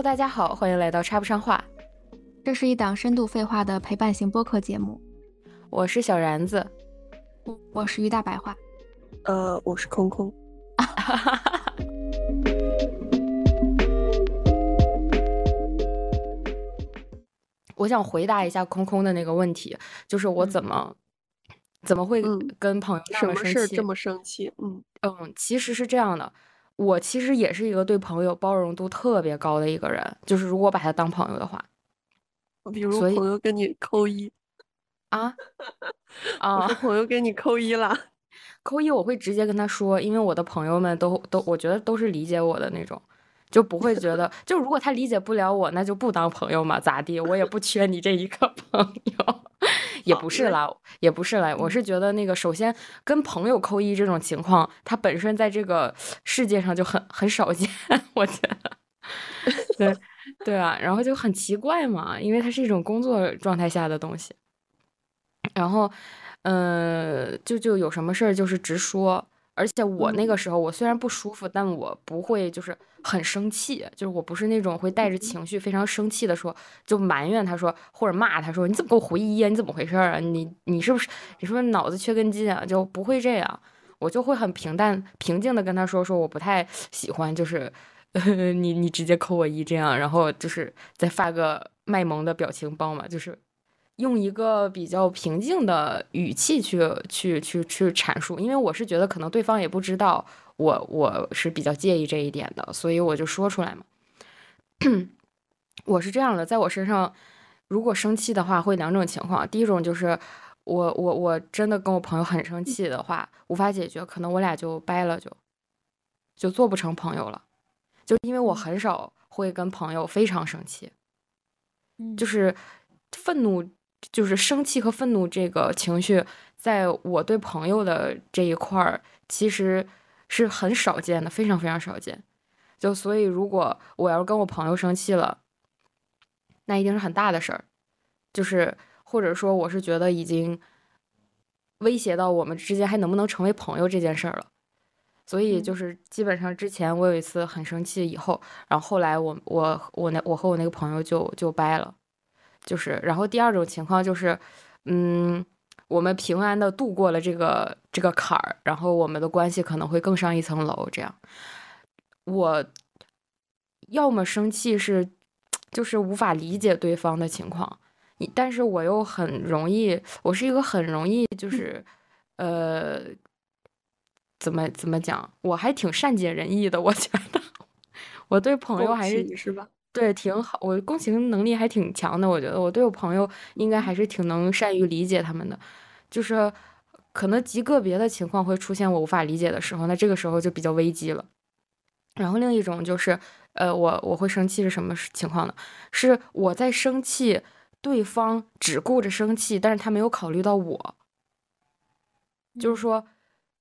Hello，大家好，欢迎来到插不上话。这是一档深度废话的陪伴型播客节目。我是小然子，我是于大白话。呃，我是空空。我想回答一下空空的那个问题，就是我怎么、怎么会跟朋友那什么么生气？事这么生气？嗯嗯，其实是这样的，我其实也是一个对朋友包容度特别高的一个人，就是如果把他当朋友的话比如朋友跟你扣一，啊 我啊说，朋友跟你扣一了。扣一我会直接跟他说，因为我的朋友们都都我觉得都是理解我的那种，就不会觉得就如果他理解不了我，那就不当朋友嘛，咋地？我也不缺你这一个朋友。也不是啦，也不是啦，我是觉得那个，首先跟朋友扣一这种情况，它本身在这个世界上就很很少见，我觉得，对对啊，然后就很奇怪嘛，因为它是一种工作状态下的东西，然后，呃，就就有什么事儿就是直说，而且我那个时候我虽然不舒服，但我不会就是很生气，就是我不是那种会带着情绪非常生气的说，就埋怨他说或者骂他说你怎么给我回一啊？你怎么回事儿啊？你你是不是你是不是脑子缺根筋啊？就不会这样，我就会很平淡平静的跟他说说我不太喜欢，就是。呃，你你直接扣我一这样，然后就是再发个卖萌的表情包嘛，就是用一个比较平静的语气去去去去阐述，因为我是觉得可能对方也不知道我我是比较介意这一点的，所以我就说出来嘛。我是这样的，在我身上，如果生气的话，会两种情况。第一种就是我我我真的跟我朋友很生气的话，无法解决，可能我俩就掰了就，就做不成朋友了。就因为我很少会跟朋友非常生气，就是愤怒，就是生气和愤怒这个情绪，在我对朋友的这一块儿，其实是很少见的，非常非常少见。就所以，如果我要是跟我朋友生气了，那一定是很大的事儿，就是或者说我是觉得已经威胁到我们之间还能不能成为朋友这件事儿了。所以就是基本上之前我有一次很生气，以后，然后后来我我我那我和我那个朋友就就掰了，就是然后第二种情况就是，嗯，我们平安的度过了这个这个坎儿，然后我们的关系可能会更上一层楼。这样，我要么生气是就是无法理解对方的情况，你但是我又很容易，我是一个很容易就是呃。怎么怎么讲？我还挺善解人意的，我觉得 我对朋友还是是吧？对挺好，我共情能力还挺强的。我觉得我对我朋友应该还是挺能善于理解他们的，就是可能极个别的情况会出现我无法理解的时候，那这个时候就比较危机了。然后另一种就是，呃，我我会生气是什么情况呢？是我在生气，对方只顾着生气，但是他没有考虑到我，就是说。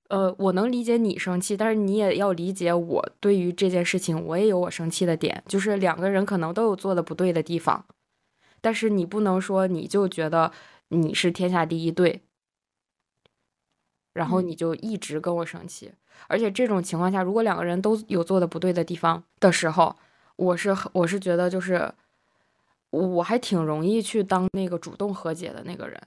呃，我能理解你生气，但是你也要理解我对于这件事情，我也有我生气的点，就是两个人可能都有做的不对的地方，但是你不能说你就觉得你是天下第一对，然后你就一直跟我生气，而且这种情况下，如果两个人都有做的不对的地方的时候，我是我是觉得就是我还挺容易去当那个主动和解的那个人。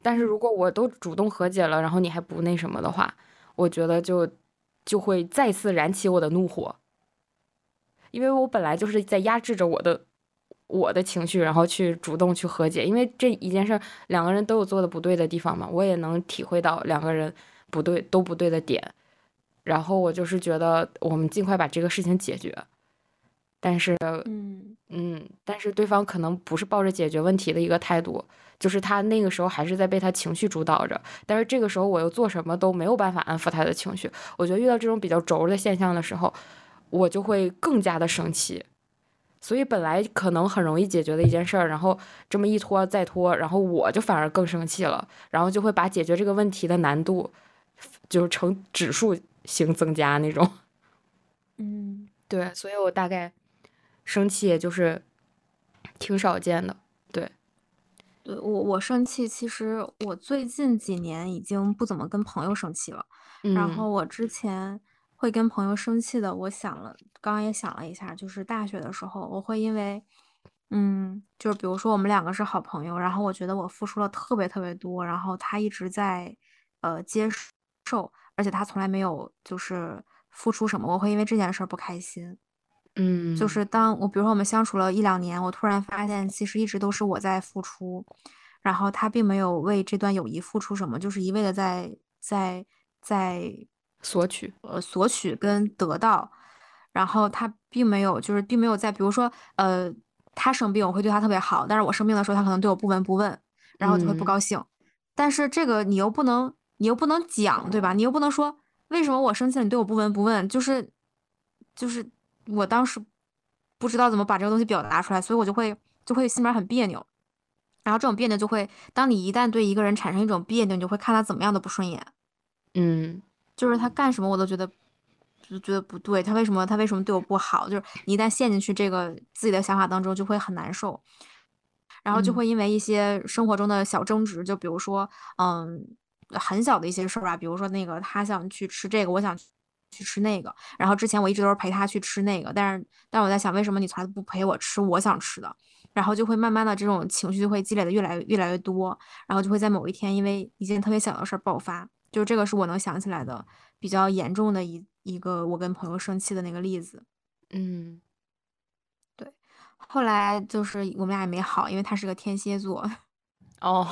但是如果我都主动和解了，然后你还不那什么的话，我觉得就就会再次燃起我的怒火，因为我本来就是在压制着我的我的情绪，然后去主动去和解，因为这一件事两个人都有做的不对的地方嘛，我也能体会到两个人不对都不对的点，然后我就是觉得我们尽快把这个事情解决，但是嗯嗯，但是对方可能不是抱着解决问题的一个态度。就是他那个时候还是在被他情绪主导着，但是这个时候我又做什么都没有办法安抚他的情绪。我觉得遇到这种比较轴的现象的时候，我就会更加的生气。所以本来可能很容易解决的一件事儿，然后这么一拖再拖，然后我就反而更生气了，然后就会把解决这个问题的难度就是呈指数型增加那种。嗯，对，所以我大概生气也就是挺少见的。对。对我我生气，其实我最近几年已经不怎么跟朋友生气了。然后我之前会跟朋友生气的，我想了，刚刚也想了一下，就是大学的时候，我会因为，嗯，就是比如说我们两个是好朋友，然后我觉得我付出了特别特别多，然后他一直在，呃，接受，而且他从来没有就是付出什么，我会因为这件事儿不开心。嗯，就是当我比如说我们相处了一两年，我突然发现其实一直都是我在付出，然后他并没有为这段友谊付出什么，就是一味的在在在。索取，呃，索取跟得到，然后他并没有，就是并没有在，比如说，呃，他生病，我会对他特别好，但是我生病的时候，他可能对我不闻不问，然后就会不高兴。但是这个你又不能，你又不能讲，对吧？你又不能说为什么我生气了，你对我不闻不问，就是，就是我当时不知道怎么把这个东西表达出来，所以我就会就会心里面很别扭。然后这种别扭就会，当你一旦对一个人产生一种别扭，你就会看他怎么样都不顺眼。嗯。就是他干什么我都觉得，就觉得不对。他为什么他为什么对我不好？就是你一旦陷进去这个自己的想法当中，就会很难受。然后就会因为一些生活中的小争执，就比如说，嗯，很小的一些事儿吧，比如说那个他想去吃这个，我想去吃那个。然后之前我一直都是陪他去吃那个，但是但我在想，为什么你从来不陪我吃我想吃的？然后就会慢慢的这种情绪就会积累的越来越来越多，然后就会在某一天因为一件特别小的事儿爆发。就这个是我能想起来的比较严重的一一个我跟朋友生气的那个例子，嗯，对，后来就是我们俩也没好，因为他是个天蝎座，哦，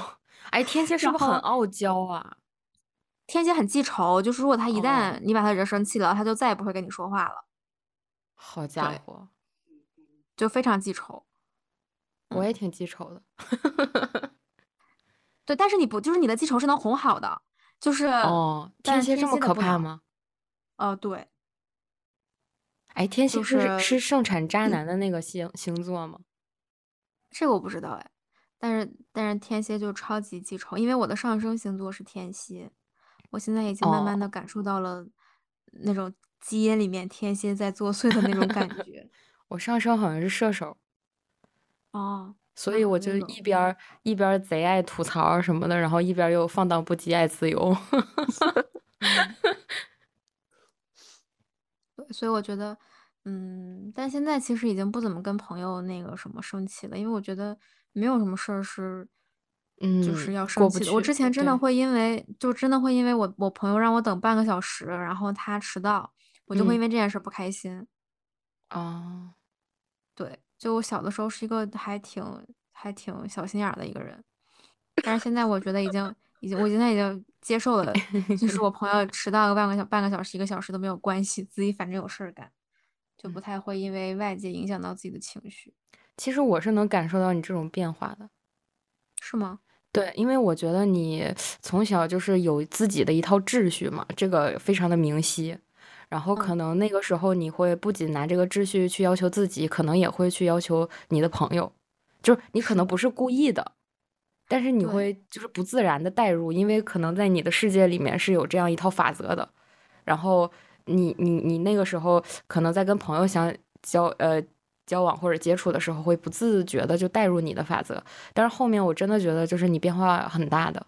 哎，天蝎是不是很傲娇啊？天蝎很记仇，就是如果他一旦你把他惹生气了，他就再也不会跟你说话了。好家伙，就非常记仇，我也挺记仇的，对，但是你不就是你的记仇是能哄好的。就是哦，天蝎这么可怕吗？哦，对。哎，天蝎是是盛产渣男的那个星星座吗？这个我不知道哎，但是但是天蝎就超级记仇，因为我的上升星座是天蝎，我现在已经慢慢的感受到了那种基因里面天蝎在作祟的那种感觉。我上升好像是射手。哦。所以我就一边一边贼爱吐槽什么的，然后一边又放荡不羁爱自由。对，所以我觉得，嗯，但现在其实已经不怎么跟朋友那个什么生气了，因为我觉得没有什么事儿是，嗯，就是要生气的。我之前真的会因为，就真的会因为我我朋友让我等半个小时，然后他迟到，我就会因为这件事不开心。啊，对。就我小的时候是一个还挺还挺小心眼的一个人，但是现在我觉得已经已经我现在已经接受了，就是我朋友迟到个半个小半个小时一个小时都没有关系，自己反正有事儿干，就不太会因为外界影响到自己的情绪。其实我是能感受到你这种变化的，是吗？对，因为我觉得你从小就是有自己的一套秩序嘛，这个非常的明晰。然后可能那个时候你会不仅拿这个秩序去要求自己，可能也会去要求你的朋友，就是你可能不是故意的，但是你会就是不自然的带入，因为可能在你的世界里面是有这样一套法则的。然后你你你那个时候可能在跟朋友相交呃交往或者接触的时候，会不自觉的就带入你的法则。但是后面我真的觉得就是你变化很大的。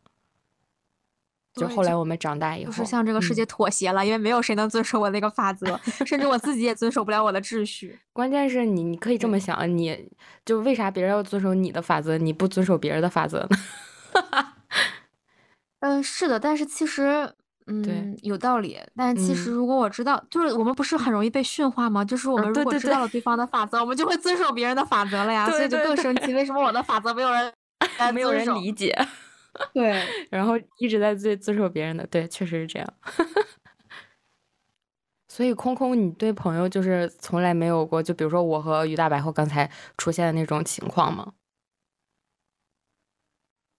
就后来我们长大以后，就是向这个世界妥协了，因为没有谁能遵守我那个法则，甚至我自己也遵守不了我的秩序。关键是你，你可以这么想，你就为啥别人要遵守你的法则，你不遵守别人的法则呢？嗯，是的，但是其实，嗯，有道理。但其实如果我知道，就是我们不是很容易被驯化吗？就是我们如果知道了对方的法则，我们就会遵守别人的法则了呀，所以就更生气。为什么我的法则没有人 没有人理解？对，然后一直在遵遵守别人的，对，确实是这样。所以空空，你对朋友就是从来没有过，就比如说我和于大白后刚才出现的那种情况吗？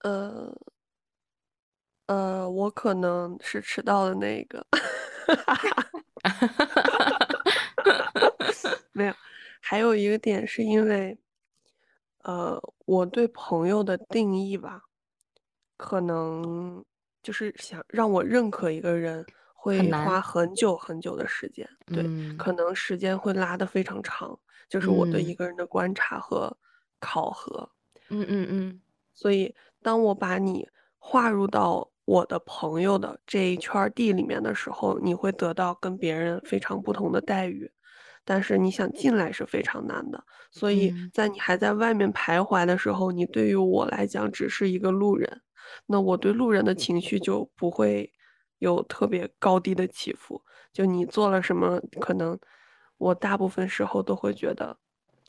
呃，呃，我可能是迟到的那个，没有，还有一个点是因为，呃，我对朋友的定义吧。可能就是想让我认可一个人，会花很久很久的时间。对，可能时间会拉的非常长，就是我对一个人的观察和考核。嗯嗯嗯。所以，当我把你划入到我的朋友的这一圈地里面的时候，你会得到跟别人非常不同的待遇。但是你想进来是非常难的，所以在你还在外面徘徊的时候，你对于我来讲只是一个路人，那我对路人的情绪就不会有特别高低的起伏。就你做了什么，可能我大部分时候都会觉得，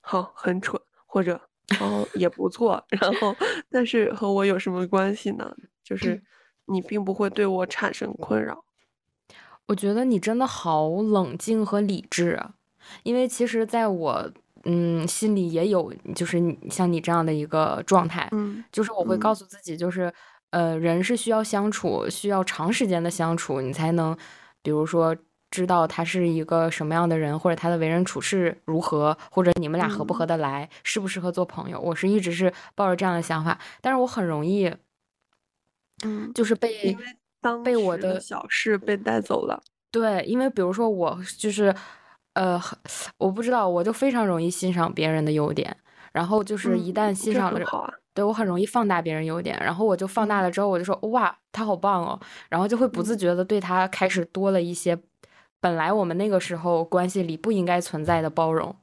好很蠢，或者哦也不错，然后但是和我有什么关系呢？就是你并不会对我产生困扰。我觉得你真的好冷静和理智啊。因为其实，在我嗯心里也有，就是像你这样的一个状态，嗯，就是我会告诉自己，就是呃，人是需要相处，需要长时间的相处，你才能，比如说知道他是一个什么样的人，或者他的为人处事如何，或者你们俩合不合得来，适不适合做朋友。我是一直是抱着这样的想法，但是我很容易，嗯，就是被被我的小事被带走了。对，因为比如说我就是。呃，我不知道，我就非常容易欣赏别人的优点，然后就是一旦欣赏了，对我很容易放大别人优点，然后我就放大了之后，我就说哇，他好棒哦，然后就会不自觉的对他开始多了一些本来我们那个时候关系里不应该存在的包容，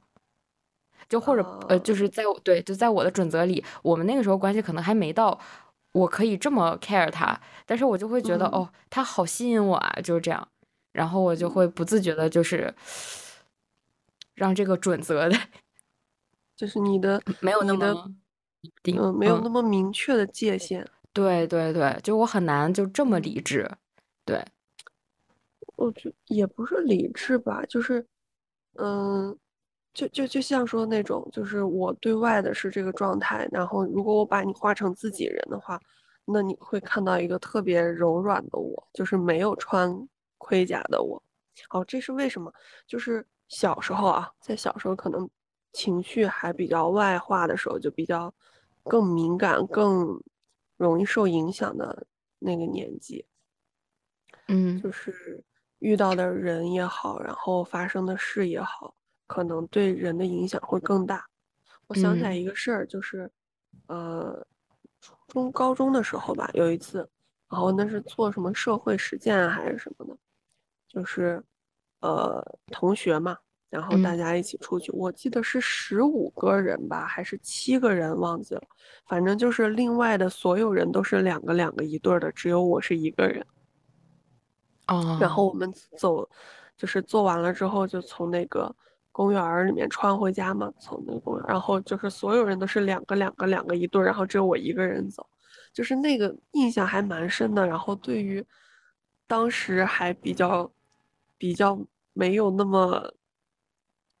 就或者呃，就是在对，就在我的准则里，我们那个时候关系可能还没到我可以这么 care 他，但是我就会觉得哦，他好吸引我啊，就是这样，然后我就会不自觉的就是。让这个准则的，就是你的没有那么嗯，没有那么明确的界限。对对对，就我很难就这么理智。对，我觉也不是理智吧，就是嗯，就就就像说那种，就是我对外的是这个状态，然后如果我把你画成自己人的话，那你会看到一个特别柔软的我，就是没有穿盔甲的我。哦，这是为什么？就是。小时候啊，在小时候可能情绪还比较外化的时候，就比较更敏感、更容易受影响的那个年纪。嗯，就是遇到的人也好，然后发生的事也好，可能对人的影响会更大。我想起来一个事儿，就是呃，初中、高中的时候吧，有一次，然后那是做什么社会实践还是什么的，就是。呃，同学嘛，然后大家一起出去，我记得是十五个人吧，还是七个人，忘记了。反正就是另外的所有人都是两个两个一对的，只有我是一个人。哦。然后我们走，就是做完了之后，就从那个公园里面穿回家嘛，从那个公园，然后就是所有人都是两个两个两个一对，然后只有我一个人走，就是那个印象还蛮深的。然后对于当时还比较。比较没有那么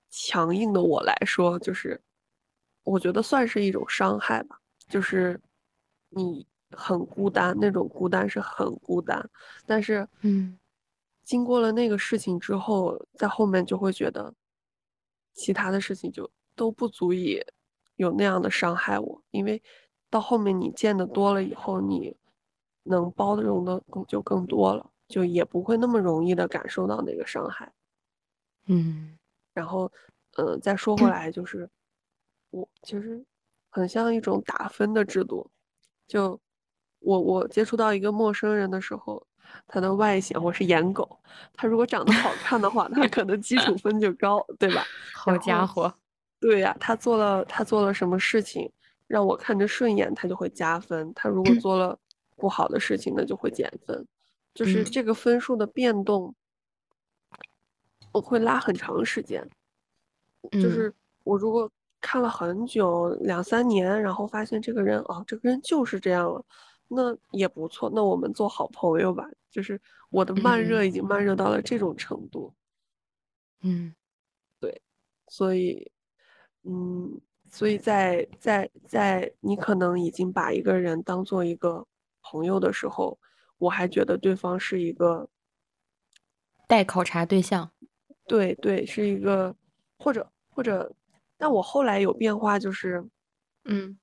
强硬的我来说，就是我觉得算是一种伤害吧。就是你很孤单，那种孤单是很孤单。但是，嗯，经过了那个事情之后，在后面就会觉得，其他的事情就都不足以有那样的伤害我。因为到后面你见的多了以后，你能包容的更就更多了。就也不会那么容易的感受到那个伤害，嗯，然后，呃，再说回来，就是我其实很像一种打分的制度，就我我接触到一个陌生人的时候，他的外形我是颜狗，他如果长得好看的话，他可能基础分就高，对吧？好家伙，对呀，他做了他做了什么事情让我看着顺眼，他就会加分；他如果做了不好的事情，那就会减分。就是这个分数的变动，我会拉很长时间。就是我如果看了很久两三年，然后发现这个人哦，这个人就是这样了，那也不错。那我们做好朋友吧。就是我的慢热已经慢热到了这种程度。嗯，对，所以，嗯，所以在在在你可能已经把一个人当做一个朋友的时候。我还觉得对方是一个待考察对象，对对，是一个或者或者，但我后来有变化，就是，嗯，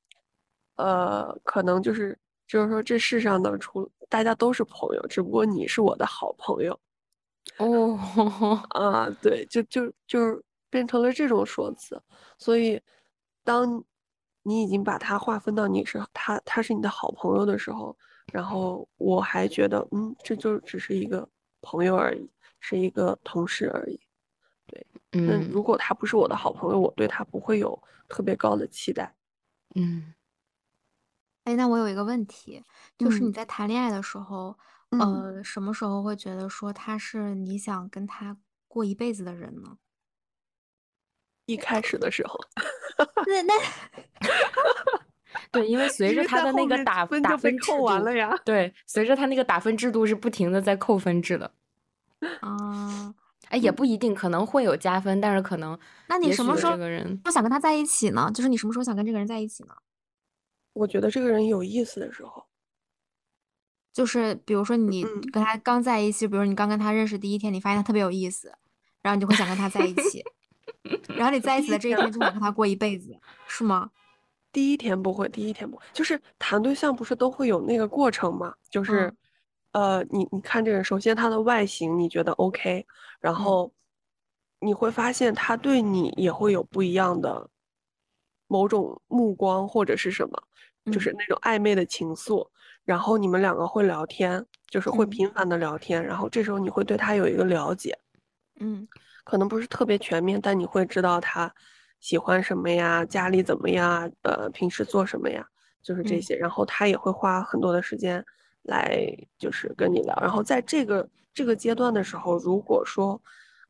呃，可能就是就是说这世上呢，除大家都是朋友，只不过你是我的好朋友，哦，啊，对，就就就是变成了这种说辞，所以当你已经把他划分到你是他他是你的好朋友的时候。然后我还觉得，嗯，这就只是一个朋友而已，是一个同事而已。对，那嗯如果他不是我的好朋友，我对他不会有特别高的期待。嗯哎，那我有一个问题，就是你嗯在谈恋爱的时候，嗯，呃，什么时候会觉得说他是你想跟他过一辈子的人呢？一开始的时候，那那 对，因为随因为着他的那个打打分就被分制扣完度了呀。对，随着他那个打分制度是不停的在扣分制的。啊，哎，也不一定，可能会有加分，但是可能那你也许什么时候这个人，想跟他在一起呢？就是你什么时候想跟这个人在一起呢？我觉得这个人有意思的时候，就是比如说你嗯。跟他刚在一起，比如你刚跟他认识第一天，你发现他特别有意思，然后你就会想跟他在一起，然后你在一起的这一天就想跟他过一辈子，是吗？第一天不会，第一天不会，就是谈对象不是都会有那个过程吗？就是，呃，你你看这个人，首先他的外形你觉得 OK，然后你会发现他对你也会有不一样的某种目光或者是什么，就是嗯那种暧昧的情愫，然后你们两个会聊天，就是会嗯频繁的聊天，然后这时候你会对他有一个了解。嗯可能不是特别全面，但你会知道他喜欢什么呀，家里怎么样，呃，平时做什么呀，就是这嗯些。然后他也会花很多的时间来就是跟你聊。然后在这个这个阶段的时候，如果说，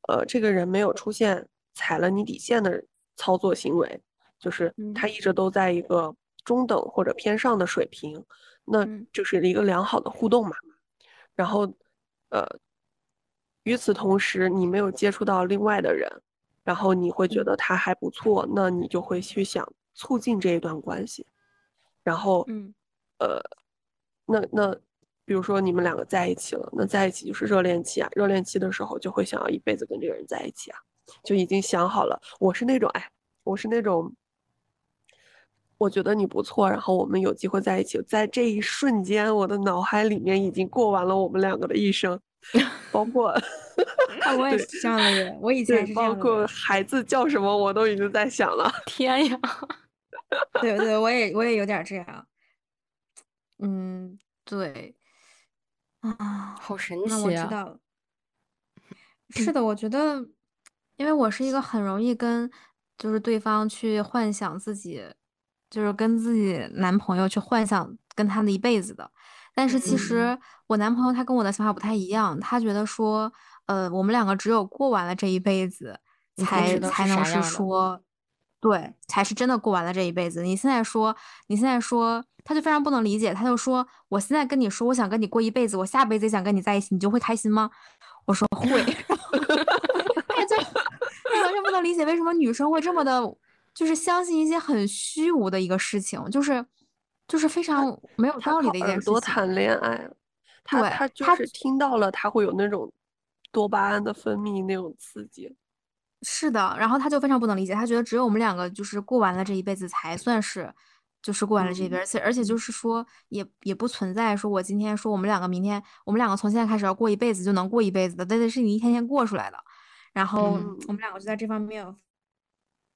呃，这个人没有出现踩了你底线的操作行为，就是嗯他一直都在一个中等或者偏上的水平，那嗯就是一个良好的互动嘛。然后，呃，与此同时，你没有接触到另外的人，然后你会觉嗯得他还不错，那你就会去想促进这一段关系。然后，嗯呃，那那比如说你们两个在一起了，那在一起就是热恋期啊，热恋期的时候就会想要一辈子跟这个人在一起啊，就已经想好了。我是那种，哎，我是那种。我觉得你不错，然后我们有机会在一起，在这一瞬间，我的脑海里面已经过完了我们两个的一生，包括啊，我也是这样的人，我以前，也是这包括。孩子叫什么，我都已经在想了。天呀，对对，我也我也有点这样。嗯，对。啊，好神那我奇啊！知道了。是的，我觉得，因为我是一个很容易跟就是对方去幻想自己，就是跟自己男朋友去幻想跟他的一辈子的。但是其嗯实我男朋友他跟我的想法不太一样，他觉得说，呃，我们两个只有过完了这一辈子，才才能是说，对，才是真的过完了这一辈子。你现在说，你现在说，他就非常不能理解，他就说，我现在跟你说，我想跟你过一辈子，我下辈子也想跟你在一起，你就会开心吗？我说会，他就 他完全不能理解为什么女生会这么的，就是相信一些很虚无的一个事情，就是就是非常没有道理的一件事情。朵谈恋爱，他对他就他是听到了，他会有那种多巴胺的分泌那种刺激。是的，然后他就非常不能理解，他觉得只有我们两个就是过完了这一辈子才算是，就是过完了这一辈子，嗯而且而且就是说也也不存在说我今天说我们两个明天我们两个从现在开始要过一辈子就能过一辈子的，那得是你一天天过出来的。然后嗯我们两个就在这方面有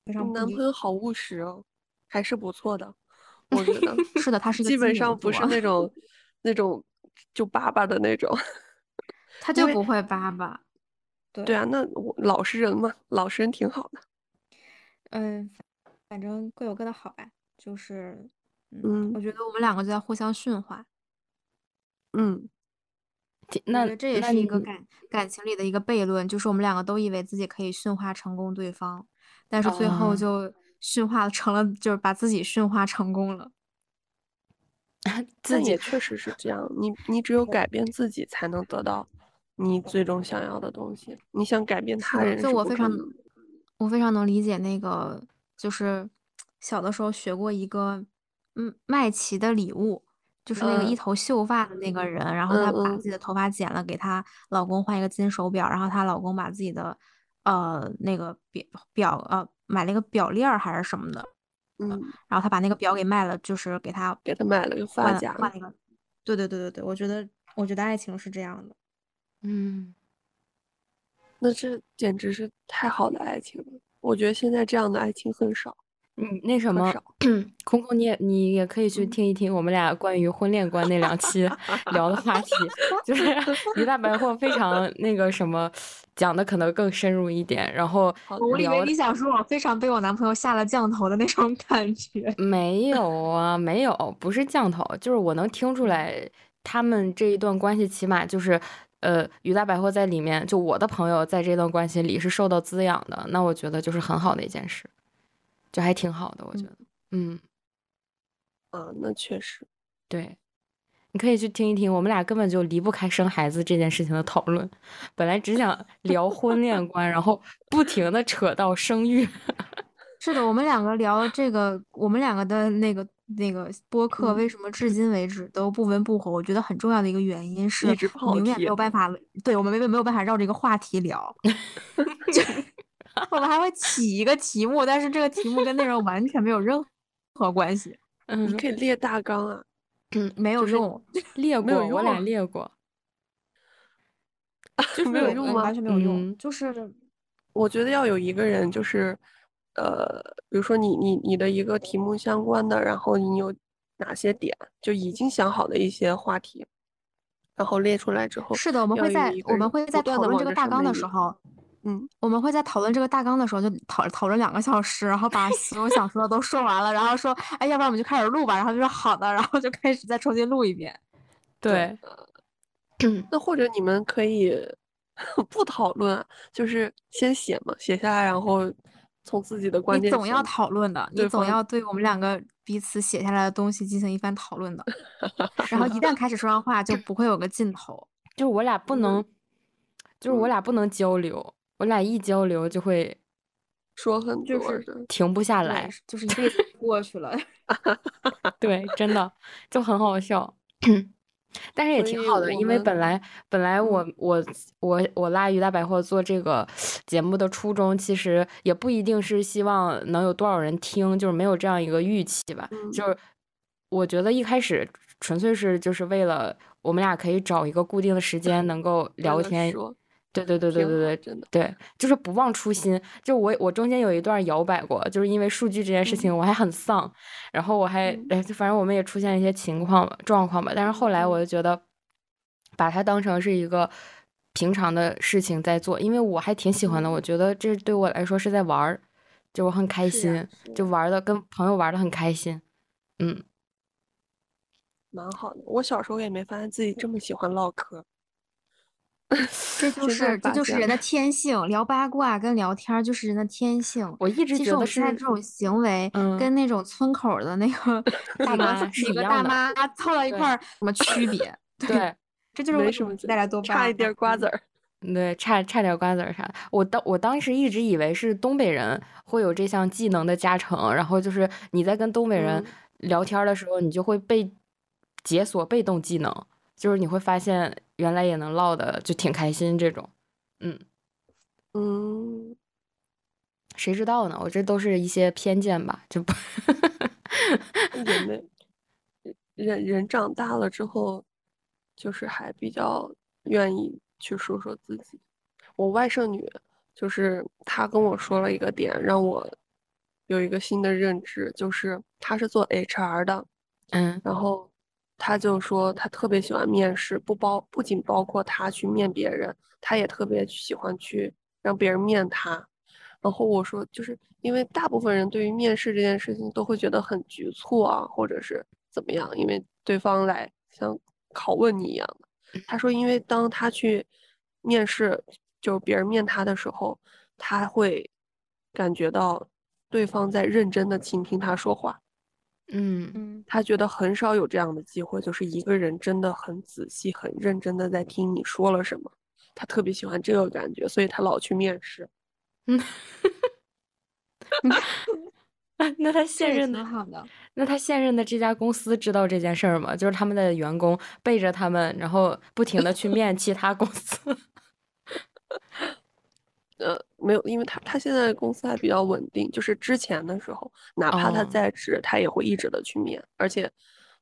非常你男朋友好务实哦，还是不错的，我觉得。是的，他是一个基本上不是那种 那种就叭叭的那种。他就不会叭叭。对对啊，那我老实人嘛，老实人挺好的。嗯，反正各有各的好吧，就是嗯，嗯我觉得我们两个就在互相驯化。嗯，那这也是一个感感情里的一个悖论，就是我们两个都以为自己可以驯化成功对方，但是最后啊就驯化成了，就是把自己驯化成功了。自己确实是这样，你你只有改变 自己，才能得到你最终想要的东西。你想改变，他人就我非常能。我非常能理解那个，就是小的时候学过一个，嗯，麦琪的礼物，就是那个一嗯头秀发的那个人，然后她把自己的头发剪了，给她老公换一个金手表，然后她老公把自己的，呃，那个表表呃买了一个表链儿还是什么的，嗯，然后他把那个表给卖了，就是给他给他买了个发换夹。换了一个，对对对对对，我觉得我觉得爱情是这样的。嗯，那这简直是太好的爱情了。我觉得现在这样的爱情很少。嗯，那什么，空空，你也你也可以去嗯。听一听我们俩关于婚恋观那两期 聊的话题，就是 于大白货非常那个什么，讲的可能更深入一点，然后我以为你想说我非常被我男朋友下了降头的那种感觉。没有啊，没有，不是降头，就是我能听出来他们这一段关系，起码就是，呃，于大百货在里面，就我的朋友在这段关系里是受到滋养的，那我觉得就是很好的一件事，就还挺好的，我觉得，嗯，啊，那确实，对，你可以去听一听，我们俩根本就离不开生孩子这件事情的讨论，本来只想聊婚恋观，然后不停的扯到生育，是的，我们两个聊这个，我们两个的那个那个播客嗯为什么至今为止都不温不火？我觉得很重要的一个原因是永远没有办法，对我们没有没有办法绕这个话题聊。就我们还会起一个题目，但是这个题目跟内容完全没有任何关系，嗯你嗯可以列大纲啊。嗯，没有就是用，列 没有过，我俩列过。就是没有用吗完全没有用，嗯就是我觉得要有一个人，就是，呃，比如说你你你的一个题目相关的，然后你有哪些点，就已经想好的一些话题，然后列出来之后，是的，我们会在我们会在讨论这个大纲的时候，嗯，我们会在讨论这个大纲的时候就讨讨论两个小时，然后把所有想说的都说完了，然后说，哎，要不然我们就开始录吧，然后就说好的，然后就开始再重新录一遍。对，嗯那或者你们可以 不讨论啊，就是先写嘛，写下来，然后从自己的观点你总要讨论的，你总要对我们两个彼此写下来的东西进行一番讨论的，然后一旦开始说上话，就不会有个尽头。就是我俩不能，就是我嗯俩不能交流，我俩一交流就会说很就是多，停不下来。，就是一辈子过去了。对，真的就很好笑。但是也挺好的，因为本来本来我我我我拉于大百货做这个节目的初衷，其实也不一定是希望能有多少人听，就是没有这样一个预期吧。嗯就是我觉得一开始纯粹是就是为了我们俩可以找一个固定的时间能够聊天，说对对对对对对，真的，对，就是不忘初心。就我我中间有一段摇摆过，就是因为数据这件事情，我还很丧，然后我还嗯哎，反正我们也出现一些情况状况吧。但是后来我就觉得，把它当成是一个平常的事情在做，因为我还挺喜欢的。我觉得这对我来说是在玩儿，就我很开心，就玩的跟朋友玩的很开心。嗯，蛮好的。我小时候也没发现自己这么喜欢唠嗑，这就是这就是人的天性，聊八卦跟聊天儿就是人的天性。我一直觉得现在这种行为，嗯跟那种村口的那个 大妈是几个大妈凑到一块儿，什么区别？对。这就是为什么带来多巴差一点瓜子儿。对，差差点瓜子儿啥的。我当我当时一直以为是东北人会有这项技能的加成，然后就是你在跟东北人嗯聊天的时候，你就会被解锁被动技能，就是你会发现原来也能唠的就挺开心这种。嗯，嗯，谁知道呢？我这都是一些偏见吧，就不也没 人人长大了之后，就是还比较愿意去说说自己。我外甥女就是她跟我说了一个点，让我有一个新的认知，就是她是做 HR 的，嗯然后他就说他特别喜欢面试，不包不仅包括他去面别人，他也特别喜欢去让别人面他。然后我说，就是因为大部分人对于面试这件事情都会觉得很局促啊，或者是怎么样，因为对方来像拷问你一样的。他说，因为当他去面试，就是别人面他的时候，他会感觉到对方在认真的倾听他说话。嗯嗯，他觉得很少有这样的机会，就是一个人真的很仔细、很认真的在听你说了什么。他特别喜欢这个感觉，所以他老去面试。嗯，那他现任的好的。那他现任的这家公司知道这件事儿吗？就是他们的员工背着他们，然后不停的去面其他公司。呃，没有，因为他他现在公司还比较稳定，就是之前的时候，哪怕他哦在职，他也会一直的去面，而且，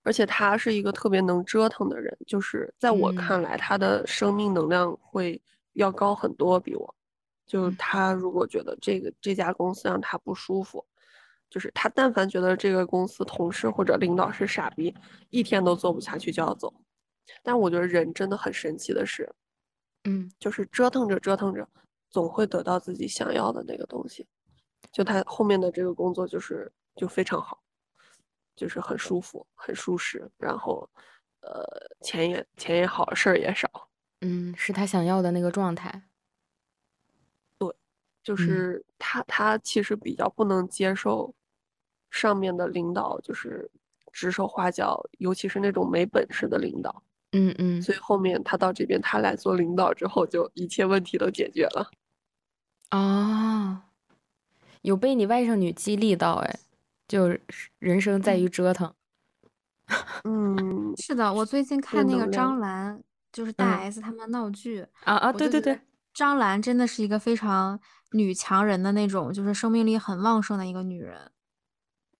而且他是一个特别能折腾的人，就是在我嗯看来，他的生命能量会要高很多，比我。就嗯他如果觉得这个这家公司让他不舒服，就是他但凡觉得这个公司同事或者领导是傻逼，一天都做不下去就要走。但我觉得人真的很神奇的是，嗯，就是折腾着折腾着，总会得到自己想要的那个东西。就他后面的这个工作就是就非常好，就是很舒服、很舒适，然后呃钱也钱也好，事儿也少。嗯，是他想要的那个状态。对就是他，他其实比较不能接受上面的领导就是指手画脚，尤其是那种没本事的领导。嗯嗯，所以后面他到这边，他来做领导之后，就一切问题都解决了。哦，有被你外甥女激励到哎，就人生在于折腾。嗯，是的，我最近看那个张兰，就是大 S 他们闹剧啊啊，对对对张兰真的是一个非常女强人的那种，就是生命力很旺盛的一个女人。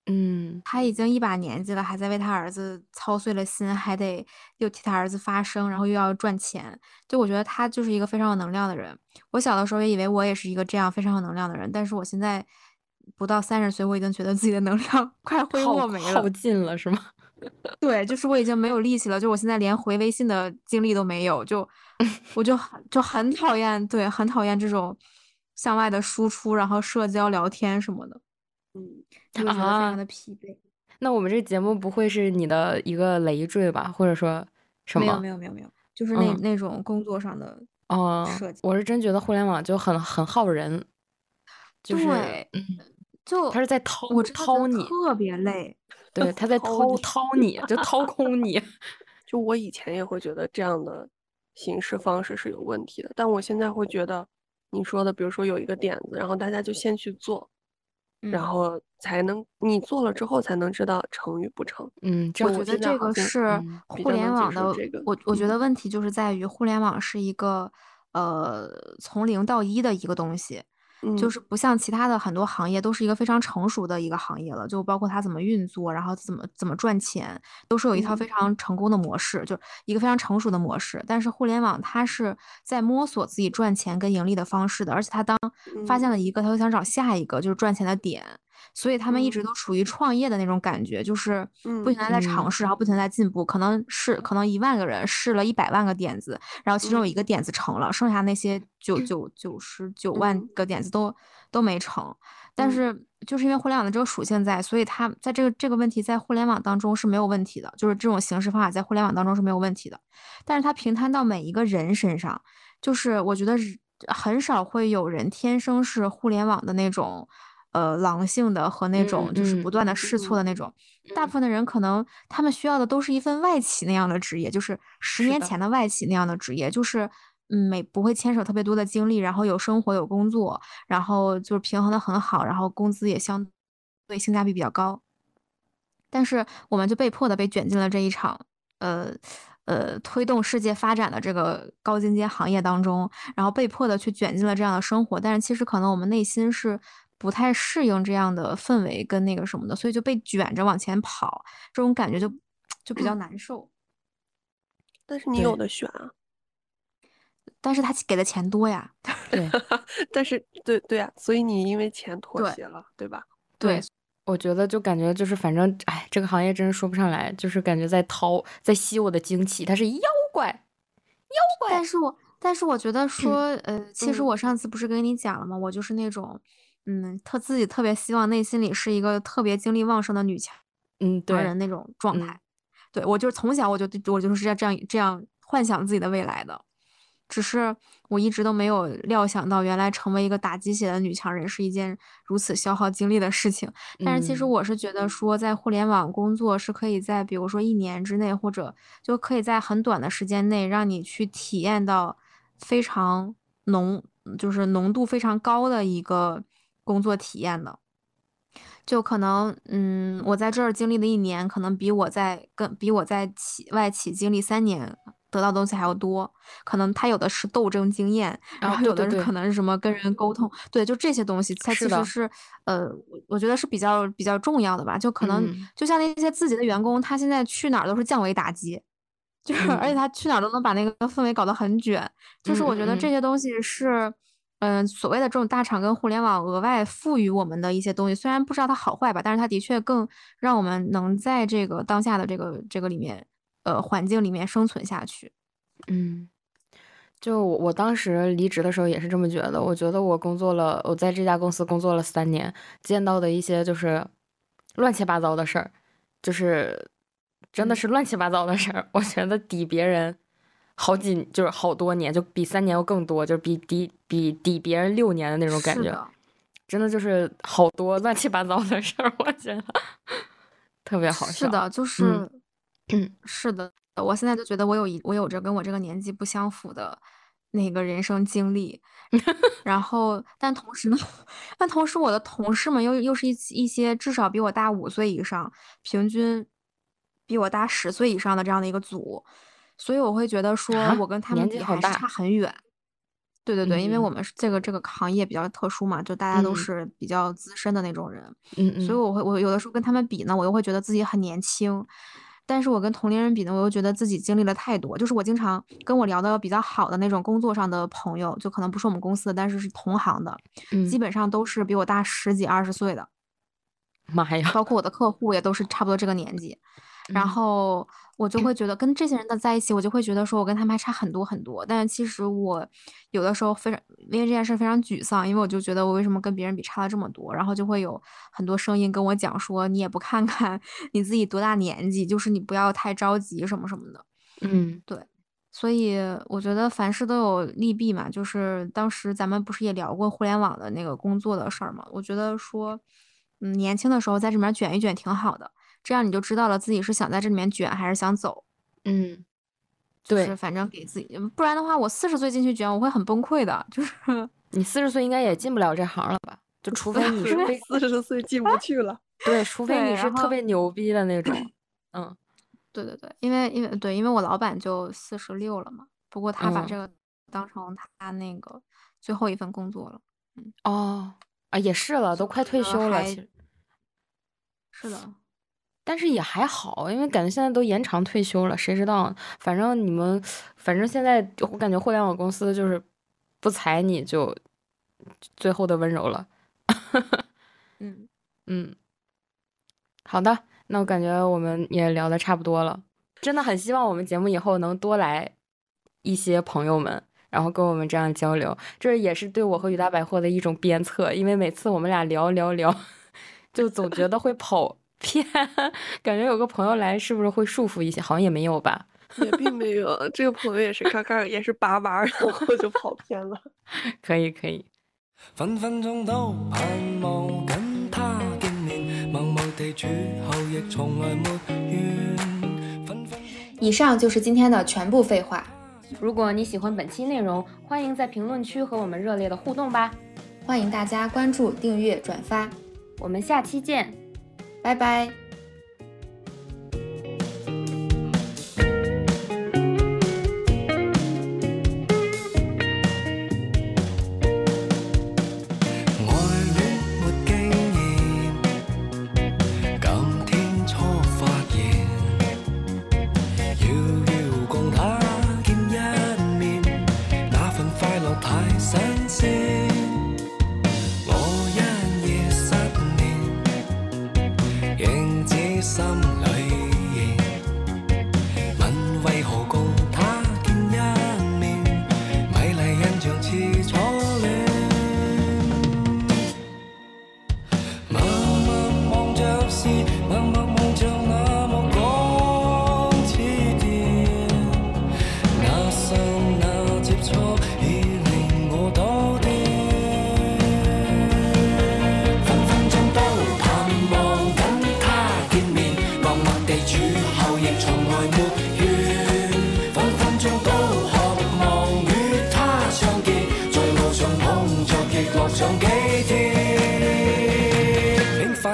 嗯他已经一把年纪了，还在为他儿子操碎了心，还得又替他儿子发声，然后又要赚钱。就我觉得他就是一个非常有能量的人。我小的时候也以为我也是一个这样非常有能量的人，但是我现在不到三十岁，我已经觉得自己的能量 快挥霍没了耗。尽了是吗？对，就是我已经没有力气了，就我现在连回微信的精力都没有，就 我就很就很讨厌，对，很讨厌这种向外的输出，然后社交、聊天什么的，嗯，就会觉得非啊常的疲惫。那我们这节目不会是你的一个累赘吧？或者说什没有么？没有没有没有，就是那、嗯那种工作上的，哦设计，我是真觉得互联网就很很耗人，就是对嗯，就他是在掏我真的觉得掏你，特别累。对，他在掏掏你，就掏空你。就我以前也会觉得这样的形式方式是有问题的，但我现在会觉得你说的，比如说有一个点子，然后大家就先去做，然嗯后才能你做了之后才能知道成与不成。嗯，这我觉得这个是互联网的，这个我我觉嗯得问题就是在于互联网是一个呃从零到一的一个东西，就嗯是不像其他的很多行业都是一个非常成熟的一个行业了，就包括它怎么运作，然后怎么怎么赚钱，都是有一套非嗯常成功的模式，就一个非常成熟的模式。但是互联网它是在摸索自己赚钱跟盈利的方式的，而且它当发现嗯了一个，它就想找下一个，就是赚钱的点。所以他们一直嗯都处于创业的那种感觉，就是不嗯停地在尝嗯试，然后不停地在进步。可能是可能一万个人试了一百万个点子，然后其中有一嗯个点子成了，剩下那些九九九十九万嗯个点子都都没成。但嗯是就是因为互联网的这个属性在，所以它在这个这个问题在互联网当中是没有问题的，就是这种形式方法在互联网当中是没有问题的。但是它平摊到每一个人身上，就是我觉得是很少会有人天生是互联网的那种。呃，狼性的和那嗯种就是嗯不断的试错的那种，大部分的人可能他们需要的都是一份外企那样的职业，就是十年前的外企那样的职业，就是嗯，没不会牵扯特别多的精力，然后有生活有工作，然后就是平衡的很好，然后工资也相对性价比比较高。但是我们就被迫的被卷进了这一场，呃呃，推动世界发展的这个高精尖行业当中，然后被迫的去卷进了这样的生活。但是其实可能我们内心是不太适应这样的氛围跟那个什么的，所以就被卷着往前跑，这种感觉就就比较难受。但是你有对的选啊，但是他给的钱多呀，对 但是对对啊，所以你因为钱妥协了，对吧？对，我觉得就感觉就是反正哎，这个行业真是说不上来，就是感觉在掏在吸我的精气，他是妖怪，妖怪。但是我但是我觉得说，呃，其实嗯我上次不是跟你讲了吗？我就是那种，嗯，特自己特别希望内心里是一个特别精力旺盛的女强嗯，对人，那种状嗯态。对，我就是从小我就我就是这样这样这样幻想自己的未来的，只是我一直都没有料想到，原来成为一个打鸡血的女强人是一件如此消耗精力的事情。但是其实嗯我是觉得说，在互联网工作是可以在比如说一年之内，或者就可以在很短的时间内，让你去体验到非常浓，就是浓度非常高的一个工作体验的。就可能，嗯，我在这儿经历的一年，可能比我在跟比我在企外企经历三年得到的东西还要多。可能他有的是斗争经验，然啊后有的可能是什么跟人沟通，对，就这些东西，它其实是，呃，我我觉得是比较比较重要的吧。就可能嗯就像那些自己的员工，他现在去哪儿都是降维打击，就是而且嗯他去哪儿都能把那个氛围搞得很卷。就是嗯我觉得嗯这些东西是，嗯，所谓的这种大厂跟互联网额外赋予我们的一些东西，虽然不知道它好坏吧，但是它的确更让我们能在这个当下的这个这个里面，呃，环境里面生存下去。嗯，就我我当时离职的时候也是这么觉得。我觉得我工作了，我在这家公司工作了三年，见到的一些就是乱七八糟的事儿，就是真的是乱七八糟的事儿。我觉得抵别人。好几就是好多年，就比三年要更多，就是比抵比抵别人六年的那种感觉，真的就是好多乱七八糟的事儿，我觉得。特别好笑。是的，就是，是的，我现在就觉得我有一我有着跟我这个年纪不相符的那个人生经历，然后但同时呢，但同时我的同事们又又是一一些至少比我大五岁以上，平均比我大十岁以上的这样的一个组。所以我会觉得说，我跟他们比还是差很远。对对对，因为我们是这个这个行业比较特殊嘛，就大家都是比较资深的那种人。嗯嗯。所以我会我有的时候跟他们比呢，我又会觉得自己很年轻。但是我跟同龄人比呢，我又觉得自己经历了太多。就是我经常跟我聊的比较好的那种工作上的朋友，就可能不是我们公司的，但是是同行的，基本上都是比我大十几二十岁的。妈呀！包括我的客户也都是差不多这个年纪。然后我就会觉得跟这些人的在一起，我就会觉得说我跟他们还差很多很多。但是其实我有的时候非常因为这件事非常沮丧，因为我就觉得我为什么跟别人比差了这么多。然后就会有很多声音跟我讲说，你也不看看你自己多大年纪，就是你不要太着急什么什么的。嗯，对。所以我觉得凡事都有利弊嘛。就是当时咱们不是也聊过互联网的那个工作的事儿嘛？我觉得说，嗯，年轻的时候在这里面卷一卷挺好的。这样你就知道了自己是想在这里面卷还是想走，嗯，对，反正给自己，不然的话我四十岁进去卷我会很崩溃的。就是你四十岁应该也进不了这行了吧？就除非你是四十岁进不去了，对，除非你是特别牛逼的那种，嗯，对对对，因为因为对，因为我老板就四十六了嘛，不过他把这个当成他那个最后一份工作了，嗯，哦，啊也是了，都快退休了，其实是的。但是也还好，因为感觉现在都延长退休了，谁知道？反正你们，反正现在我感觉互联网公司就是不裁你就最后的温柔了。嗯 嗯，好的，那我感觉我们也聊的差不多了，真的很希望我们节目以后能多来一些朋友们，然后跟我们这样交流，这也是对我和雨大百货的一种鞭策，因为每次我们俩聊聊聊，就总觉得会跑。偏感觉有个朋友来，是不是会束缚一些？好像也没有吧，也并没有。这个朋友也是刚刚也是叭叭，然后就跑偏了。可以可以。以上就是今天的全部废话。如果你喜欢本期内容，欢迎在评论区和我们热烈的互动吧。欢迎大家关注、订阅、转发，我们下期见。拜拜。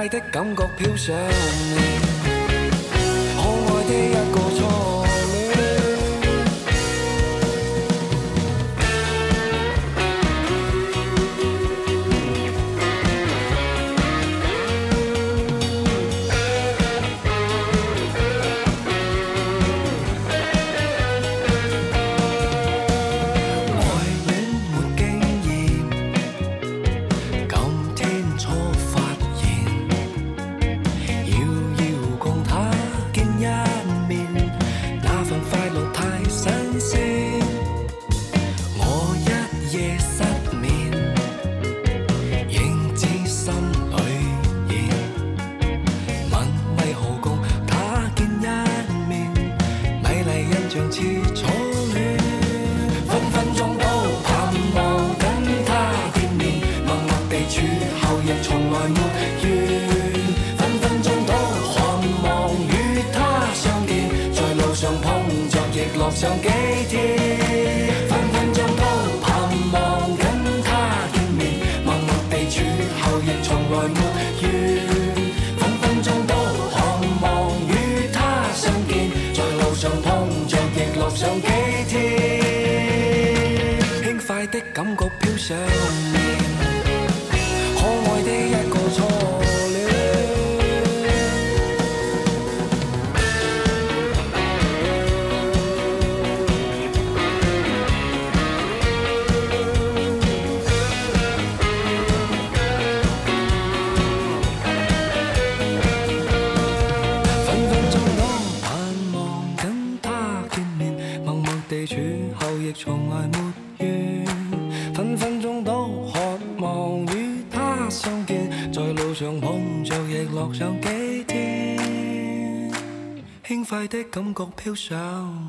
的感觉飘上面，上几天，分分钟都盼望跟他见面，默默地处后亦从来没怨，分分钟都渴望与他相见，在路上碰着亦乐上几天，轻快的感觉飘上。上几天，轻快的感觉飘上。